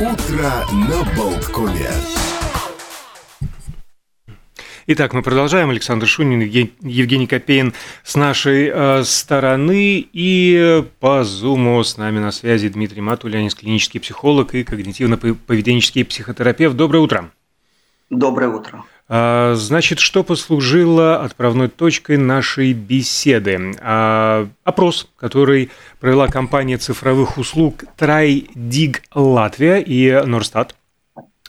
Утро на Болткоме. Итак, мы продолжаем. Александр Шунин, Евгений Копейн с нашей э, стороны. И по Зуму с нами на связи Дмитрий Матулянис, клинический психолог и когнитивно-поведенческий психотерапевт. Доброе утро. Доброе утро. А, значит, что послужило отправной точкой нашей беседы? А, опрос, который провела компания цифровых услуг TryDig Латвия и Норстат.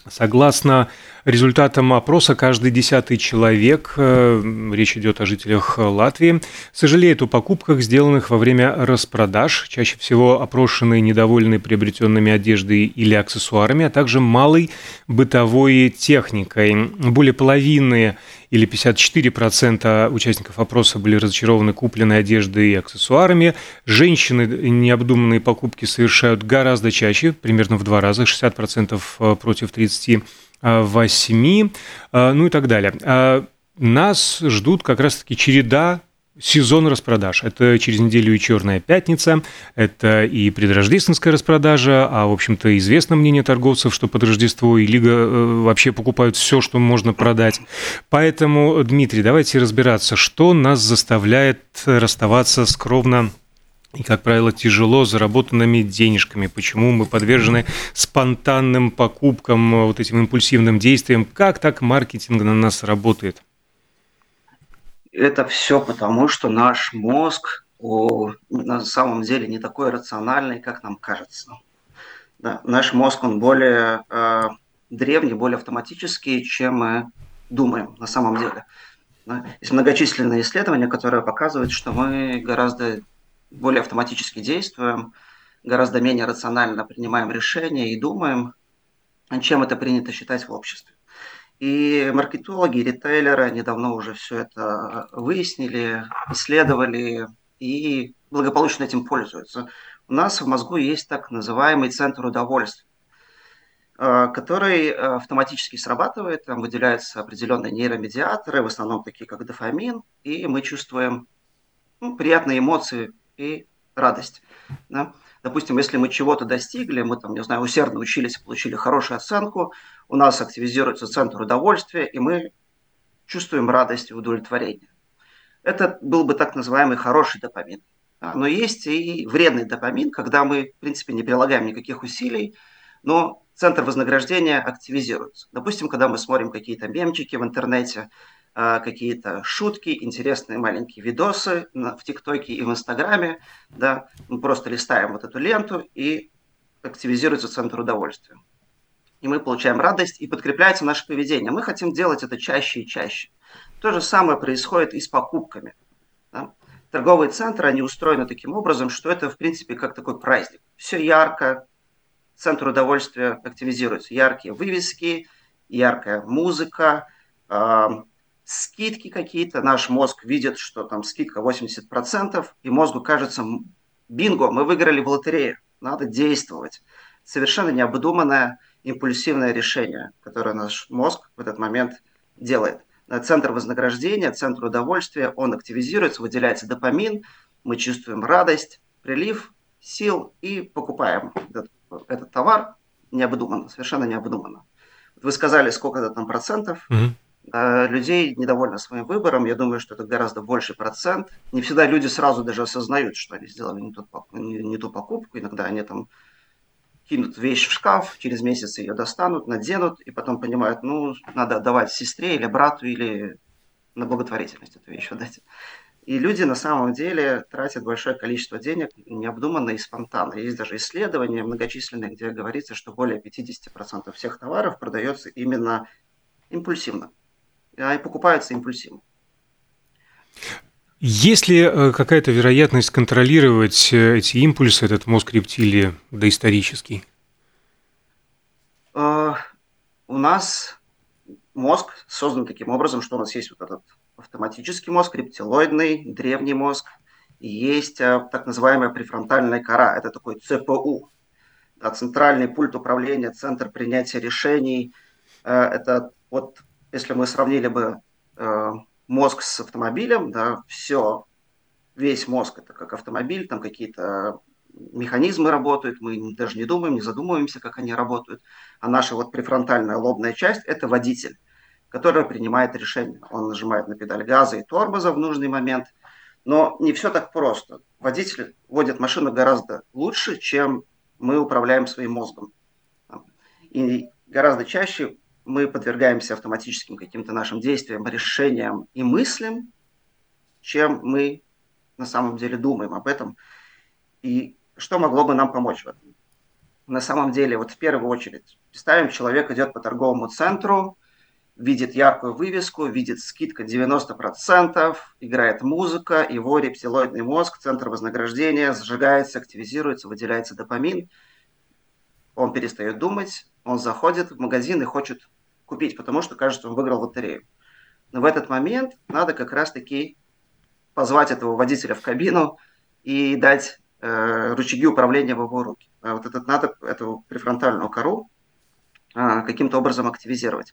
Согласно результатам опроса, каждый десятый человек, э, речь идет о жителях Латвии, сожалеет о покупках, сделанных во время распродаж. Чаще всего опрошенные недовольны приобретенными одеждой или аксессуарами, а также малой бытовой техникой. Более половины или 54% участников опроса были разочарованы купленной одеждой и аксессуарами. Женщины необдуманные покупки совершают гораздо чаще, примерно в два раза, 60% э, против 38%, э, ну и так далее. Нас ждут как раз-таки череда сезон распродаж. Это через неделю и Черная пятница, это и предрождественская распродажа, а, в общем-то, известно мнение торговцев, что под Рождество и Лига э, вообще покупают все, что можно продать. Поэтому, Дмитрий, давайте разбираться, что нас заставляет расставаться с кровно и, как правило, тяжело заработанными денежками, почему мы подвержены спонтанным покупкам, вот этим импульсивным действиям, как так маркетинг на нас работает? Это все потому, что наш мозг о, на самом деле не такой рациональный, как нам кажется. Да, наш мозг, он более э, древний, более автоматический, чем мы думаем на самом деле. Да. Есть многочисленные исследования, которые показывают, что мы гораздо более автоматически действуем, гораздо менее рационально принимаем решения и думаем, чем это принято считать в обществе. И маркетологи, и ритейлеры, они давно уже все это выяснили, исследовали и благополучно этим пользуются. У нас в мозгу есть так называемый центр удовольствия, э, который э, автоматически срабатывает, там выделяются определенные нейромедиаторы, в основном такие как дофамин, и мы чувствуем ну, приятные эмоции и радость. Да? Допустим, если мы чего-то достигли, мы там, не знаю, усердно учились, получили хорошую оценку, у нас активизируется центр удовольствия, и мы чувствуем радость и удовлетворение. Это был бы так называемый хороший допамин. Но есть и вредный допамин, когда мы, в принципе, не прилагаем никаких усилий, но центр вознаграждения активизируется. Допустим, когда мы смотрим какие-то мемчики в интернете, какие-то шутки, интересные маленькие видосы в ТикТоке и в Инстаграме, да, мы просто листаем вот эту ленту и активизируется центр удовольствия. И мы получаем радость, и подкрепляется наше поведение. Мы хотим делать это чаще и чаще. То же самое происходит и с покупками. Да? Торговые центры, они устроены таким образом, что это, в принципе, как такой праздник. Все ярко, центр удовольствия активизируется. Яркие вывески, яркая музыка, скидки какие-то, наш мозг видит, что там скидка 80%, и мозгу кажется, бинго, мы выиграли в лотерею, надо действовать. Совершенно необдуманное импульсивное решение, которое наш мозг в этот момент делает. Центр вознаграждения, центр удовольствия, он активизируется, выделяется допамин, мы чувствуем радость, прилив сил и покупаем этот, этот товар необдуманно, совершенно необдуманно. Вы сказали, сколько это там процентов. Mm-hmm людей недовольны своим выбором. Я думаю, что это гораздо больший процент. Не всегда люди сразу даже осознают, что они сделали не, тот, не, не ту покупку. Иногда они там кинут вещь в шкаф, через месяц ее достанут, наденут, и потом понимают, ну, надо отдавать сестре или брату, или на благотворительность эту вещь отдать. И люди на самом деле тратят большое количество денег необдуманно и спонтанно. Есть даже исследования многочисленные, где говорится, что более 50% всех товаров продается именно импульсивно и покупаются импульсивно. Есть ли э, какая-то вероятность контролировать э, эти импульсы, этот мозг рептилии доисторический? Uh, у нас мозг создан таким образом, что у нас есть вот этот автоматический мозг, рептилоидный, древний мозг, и есть так называемая префронтальная кора, это такой ЦПУ, да, центральный пульт управления, центр принятия решений. Это вот если мы сравнили бы э, мозг с автомобилем, да, все, весь мозг это как автомобиль, там какие-то механизмы работают, мы даже не думаем, не задумываемся, как они работают. А наша вот префронтальная лобная часть – это водитель, который принимает решение. Он нажимает на педаль газа и тормоза в нужный момент. Но не все так просто. Водитель водит машину гораздо лучше, чем мы управляем своим мозгом. И гораздо чаще мы подвергаемся автоматическим каким-то нашим действиям, решениям и мыслям, чем мы на самом деле думаем об этом. И что могло бы нам помочь в этом? На самом деле, вот в первую очередь, представим, человек идет по торговому центру, видит яркую вывеску, видит скидка 90%, играет музыка, его рептилоидный мозг, центр вознаграждения сжигается, активизируется, выделяется допамин. Он перестает думать, он заходит в магазин и хочет купить, потому что кажется, он выиграл лотерею. Но в этот момент надо как раз-таки позвать этого водителя в кабину и дать э, рычаги управления в его руки. А вот этот надо эту префронтальную кору э, каким-то образом активизировать.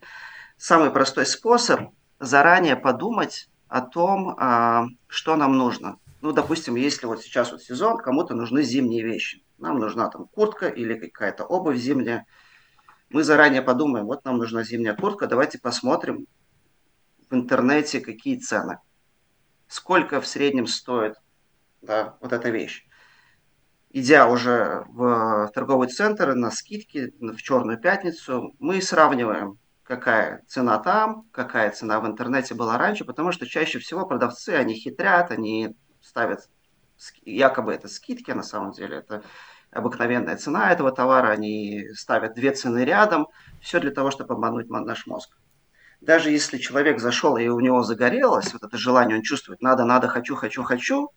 Самый простой способ заранее подумать о том, э, что нам нужно. Ну, допустим, если вот сейчас вот сезон, кому-то нужны зимние вещи. Нам нужна там куртка или какая-то обувь зимняя. Мы заранее подумаем, вот нам нужна зимняя куртка, давайте посмотрим в интернете, какие цены. Сколько в среднем стоит да, вот эта вещь идя уже в торговый центр на скидки в черную пятницу, мы сравниваем, какая цена там, какая цена в интернете была раньше, потому что чаще всего продавцы, они хитрят, они ставят якобы это скидки, на самом деле это обыкновенная цена этого товара, они ставят две цены рядом, все для того, чтобы обмануть наш мозг. Даже если человек зашел и у него загорелось, вот это желание он чувствует, надо, надо, хочу, хочу, хочу,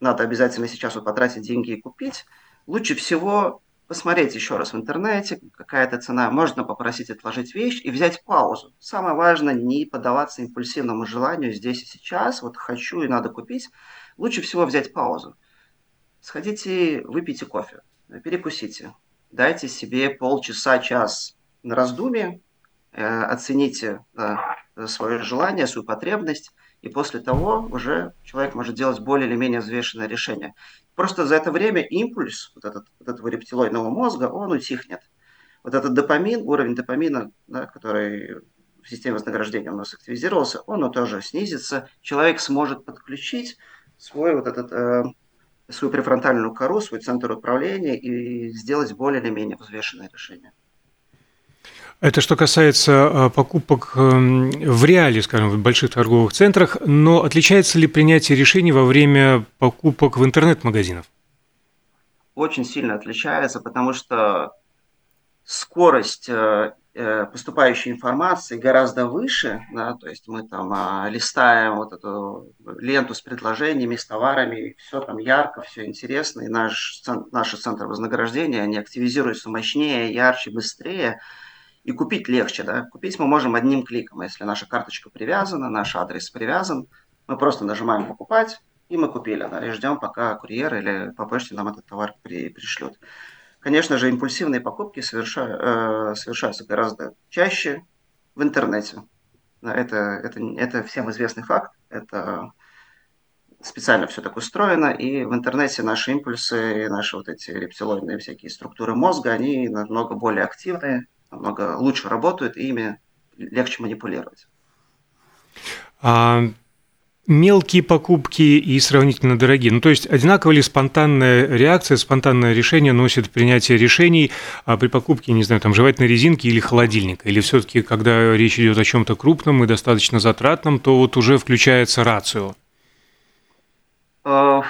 надо обязательно сейчас вот потратить деньги и купить, лучше всего посмотреть еще раз в интернете, какая-то цена, можно попросить отложить вещь и взять паузу. Самое важное не поддаваться импульсивному желанию здесь и сейчас, вот хочу и надо купить, лучше всего взять паузу. Сходите, выпейте кофе, перекусите, дайте себе полчаса, час на раздумье, э, оцените э, свое желание, свою потребность, и после того уже человек может делать более или менее взвешенное решение. Просто за это время импульс вот, этот, вот этого рептилоидного мозга, он утихнет. Вот этот допамин, уровень допамина, да, который в системе вознаграждения у нас активизировался, он тоже снизится. Человек сможет подключить свой вот этот, э, свою префронтальную кору, свой центр управления и сделать более или менее взвешенное решение. Это что касается а, покупок эм, в реале, скажем, в больших торговых центрах, но отличается ли принятие решений во время покупок в интернет-магазинах? Очень сильно отличается, потому что скорость э, э, поступающей информации гораздо выше, да, то есть мы там а, листаем вот эту ленту с предложениями, с товарами, все там ярко, все интересно, и наш, наши центры вознаграждения, они активизируются мощнее, ярче, быстрее, и купить легче, да. Купить мы можем одним кликом, если наша карточка привязана, наш адрес привязан, мы просто нажимаем покупать, и мы купили, да, и ждем, пока курьер или по почте нам этот товар при, пришлют. Конечно же, импульсивные покупки соверша, э, совершаются гораздо чаще в интернете. Это, это, это всем известный факт, это специально все так устроено, и в интернете наши импульсы, наши вот эти рептилоидные всякие структуры мозга, они намного более активные, намного лучше работают, и ими легче манипулировать. А мелкие покупки и сравнительно дорогие. Ну, то есть, одинаково ли спонтанная реакция, спонтанное решение носит принятие решений а при покупке, не знаю, там, жевательной резинки или холодильника? Или все-таки, когда речь идет о чем-то крупном и достаточно затратном, то вот уже включается рацио? Э,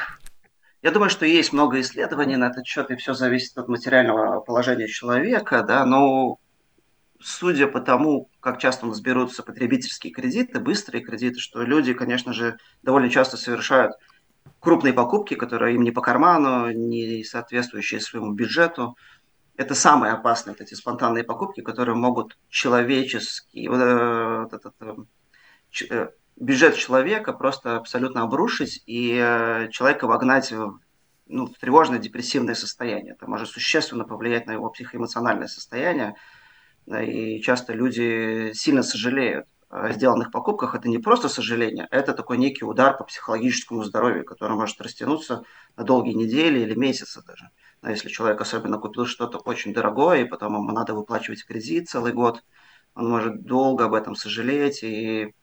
я думаю, что есть много исследований на этот счет, и все зависит от материального положения человека, да, но судя по тому, как часто у нас берутся потребительские кредиты, быстрые кредиты, что люди, конечно же, довольно часто совершают крупные покупки, которые им не по карману, не соответствующие своему бюджету. Это самые опасные вот эти спонтанные покупки, которые могут человеческий, вот, э, вот этот, э, бюджет человека просто абсолютно обрушить и э, человека вогнать в, ну, в тревожное депрессивное состояние. Это может существенно повлиять на его психоэмоциональное состояние, и часто люди сильно сожалеют о сделанных покупках, это не просто сожаление, это такой некий удар по психологическому здоровью, который может растянуться на долгие недели или месяцы даже. Но если человек особенно купил что-то очень дорогое, и потом ему надо выплачивать кредит целый год, он может долго об этом сожалеть, и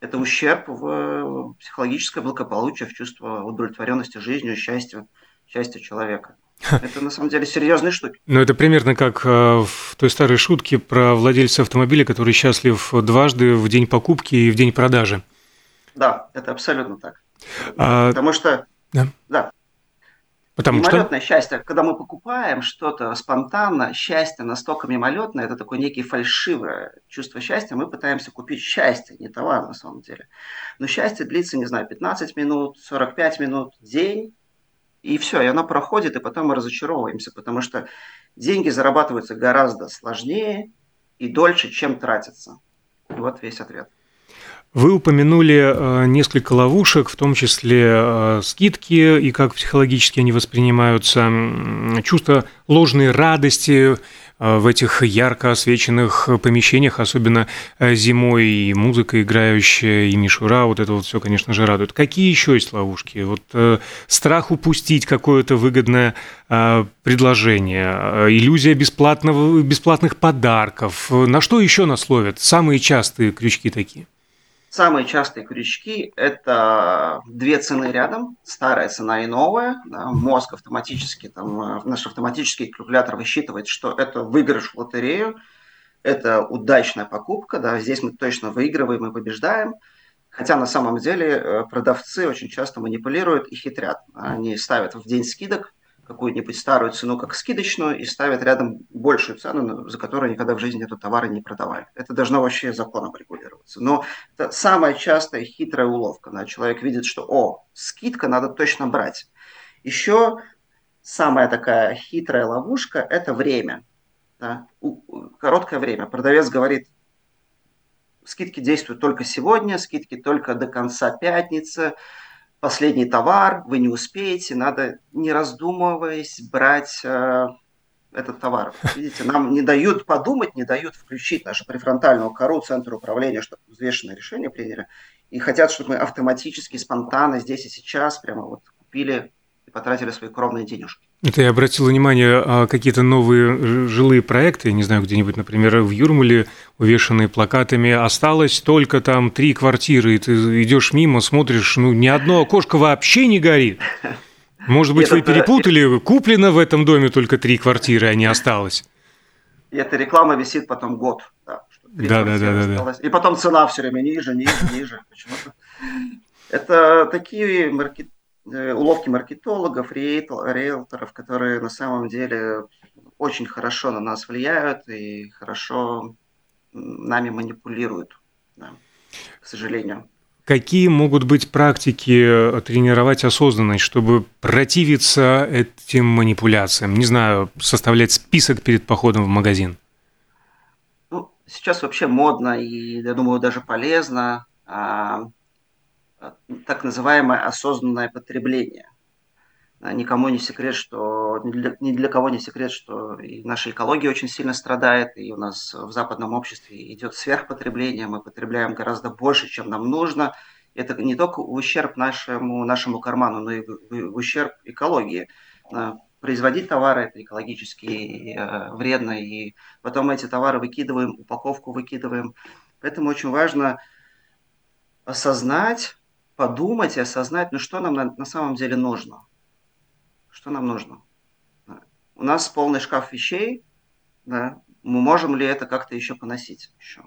это ущерб в психологическое благополучие, в чувство удовлетворенности жизнью, счастья, счастья человека. Это на самом деле серьезные штуки. Ну, это примерно как э, в той старой шутке про владельца автомобиля, который счастлив дважды в день покупки и в день продажи. Да, это абсолютно так. А... Потому что... Да. да. Потому мимолетное что... счастье, когда мы покупаем что-то спонтанно, счастье настолько мимолетное, это такое некие фальшивое чувство счастья, мы пытаемся купить счастье, не товар на самом деле. Но счастье длится, не знаю, 15 минут, 45 минут, день, и все, и оно проходит, и потом мы разочаровываемся, потому что деньги зарабатываются гораздо сложнее и дольше, чем тратятся. Вот весь ответ. Вы упомянули э, несколько ловушек, в том числе э, скидки и как психологически они воспринимаются, чувство ложной радости в этих ярко освещенных помещениях, особенно зимой, и музыка играющая, и мишура, вот это вот все, конечно же, радует. Какие еще есть ловушки? Вот страх упустить какое-то выгодное предложение, иллюзия бесплатного, бесплатных подарков. На что еще нас ловят? Самые частые крючки такие – Самые частые крючки – это две цены рядом, старая цена и новая. Мозг автоматически, там, э, наш автоматический калькулятор высчитывает, что это выигрыш в лотерею, это удачная покупка, да, здесь мы точно выигрываем и побеждаем. Хотя на самом деле э, продавцы очень часто манипулируют и хитрят. Они ставят в день скидок какую-нибудь старую цену как скидочную и ставят рядом большую цену, за которую никогда в жизни эту товары не продавали. Это должно вообще законом регулироваться. Но это самая частая хитрая уловка. Да? Человек видит, что о, скидка, надо точно брать. Еще самая такая хитрая ловушка – это время. Да? Короткое время. Продавец говорит, скидки действуют только сегодня, скидки только до конца пятницы, последний товар, вы не успеете, надо, не раздумываясь, брать э, этот товар. Видите, нам не дают подумать, не дают включить нашу префронтальную кору, центр управления, чтобы взвешенное решение приняли. И хотят, чтобы мы автоматически, спонтанно, здесь и сейчас прямо вот купили потратили свои кровные денежки. Это я обратил внимание, а какие-то новые жилые проекты, не знаю, где-нибудь, например, в Юрмале, увешанные плакатами, осталось только там три квартиры, и ты идешь мимо, смотришь, ну, ни одно окошко вообще не горит. Может быть, вы перепутали, куплено в этом доме только три квартиры, а не осталось. И эта реклама висит потом год. Да, да, да, да, да. И потом цена все время ниже, ниже, ниже. Почему-то. Это такие маркет Э, уловки маркетологов, риэлторов, которые на самом деле очень хорошо на нас влияют и хорошо нами манипулируют, да, к сожалению. Какие могут быть практики э, тренировать осознанность, чтобы противиться этим манипуляциям? Не знаю, составлять список перед походом в магазин? Ну, сейчас вообще модно и, я думаю, даже полезно а, так называемое осознанное потребление. Никому не секрет, что ни для, ни для кого не секрет, что и наша экология очень сильно страдает, и у нас в западном обществе идет сверхпотребление, мы потребляем гораздо больше, чем нам нужно. Это не только ущерб нашему, нашему карману, но и в, в ущерб экологии. Производить товары это экологически э, вредно, и потом эти товары выкидываем, упаковку выкидываем. Поэтому очень важно осознать, подумать и осознать, ну что нам на, на самом деле нужно. Что нам нужно. У нас полный шкаф вещей, да, мы можем ли это как-то еще поносить еще?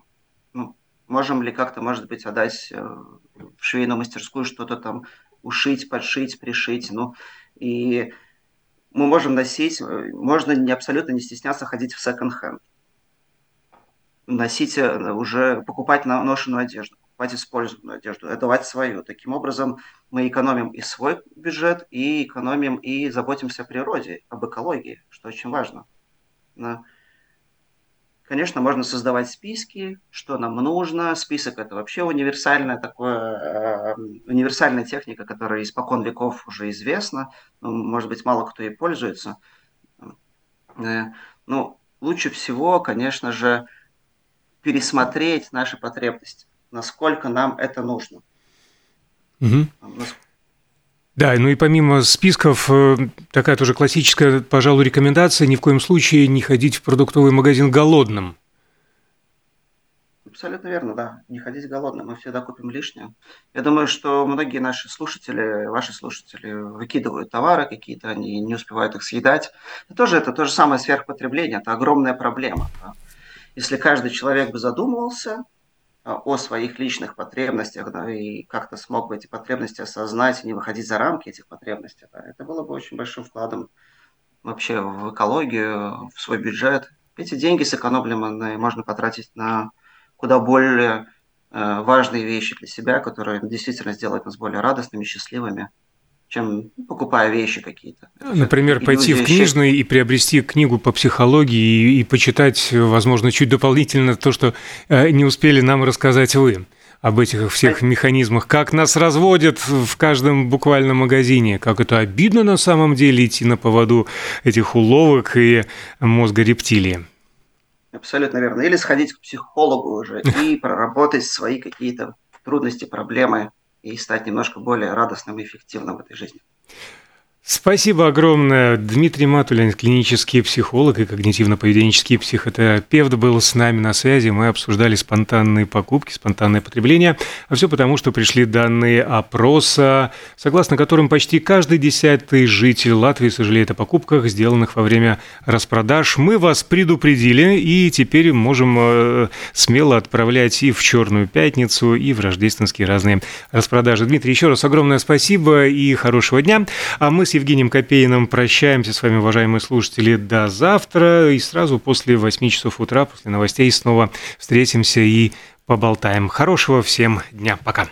Ну, можем ли как-то, может быть, отдать э, в швейную мастерскую что-то там, ушить, подшить, пришить, ну, и мы можем носить, э, можно не абсолютно не стесняться ходить в секонд-хенд, носить э, уже, покупать ношенную одежду покупать использованную одежду, отдавать свою. Таким образом, мы экономим и свой бюджет, и экономим, и заботимся о природе, об экологии, что очень важно. Да. Конечно, можно создавать списки, что нам нужно. Список это вообще универсальная такое, э, универсальная техника, которая испокон веков уже известна. Но, может быть, мало кто ей пользуется. Э, ну, лучше всего, конечно же, пересмотреть наши потребности насколько нам это нужно. Угу. Да, ну и помимо списков, э, такая тоже классическая, пожалуй, рекомендация ни в коем случае не ходить в продуктовый магазин голодным. Абсолютно верно, да. Не ходить голодным, мы всегда купим лишнее. Я думаю, что многие наши слушатели, ваши слушатели выкидывают товары какие-то, они не успевают их съедать. Это тоже это то же самое сверхпотребление, это огромная проблема. Да. Если каждый человек бы задумывался, о своих личных потребностях, да, и как-то смог бы эти потребности осознать и не выходить за рамки этих потребностей, да, это было бы очень большим вкладом вообще в экологию, в свой бюджет. Эти деньги сэкономленные можно потратить на куда более э, важные вещи для себя, которые действительно сделают нас более радостными, счастливыми чем покупая вещи какие-то. Например, пойти в книжный и приобрести книгу по психологии и, и почитать, возможно, чуть дополнительно то, что э, не успели нам рассказать вы об этих всех механизмах, как нас разводят в каждом буквально магазине, как это обидно на самом деле идти на поводу этих уловок и мозга рептилии. Абсолютно верно. Или сходить к психологу уже и проработать свои какие-то трудности, проблемы и стать немножко более радостным и эффективным в этой жизни. Спасибо огромное. Дмитрий Матулин, клинический психолог и когнитивно-поведенческий психотерапевт, был с нами на связи. Мы обсуждали спонтанные покупки, спонтанное потребление. А все потому, что пришли данные опроса, согласно которым почти каждый десятый житель Латвии сожалеет о покупках, сделанных во время распродаж. Мы вас предупредили и теперь можем э, смело отправлять и в Черную пятницу, и в рождественские разные распродажи. Дмитрий, еще раз огромное спасибо и хорошего дня. А мы с Евгением Копейным прощаемся с вами, уважаемые слушатели, до завтра. И сразу после 8 часов утра, после новостей, снова встретимся и поболтаем. Хорошего всем дня. Пока.